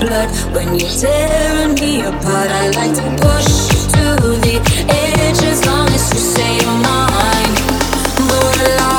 blood when you're tearing me apart. I like to push to the edge as long as you say you're mine. But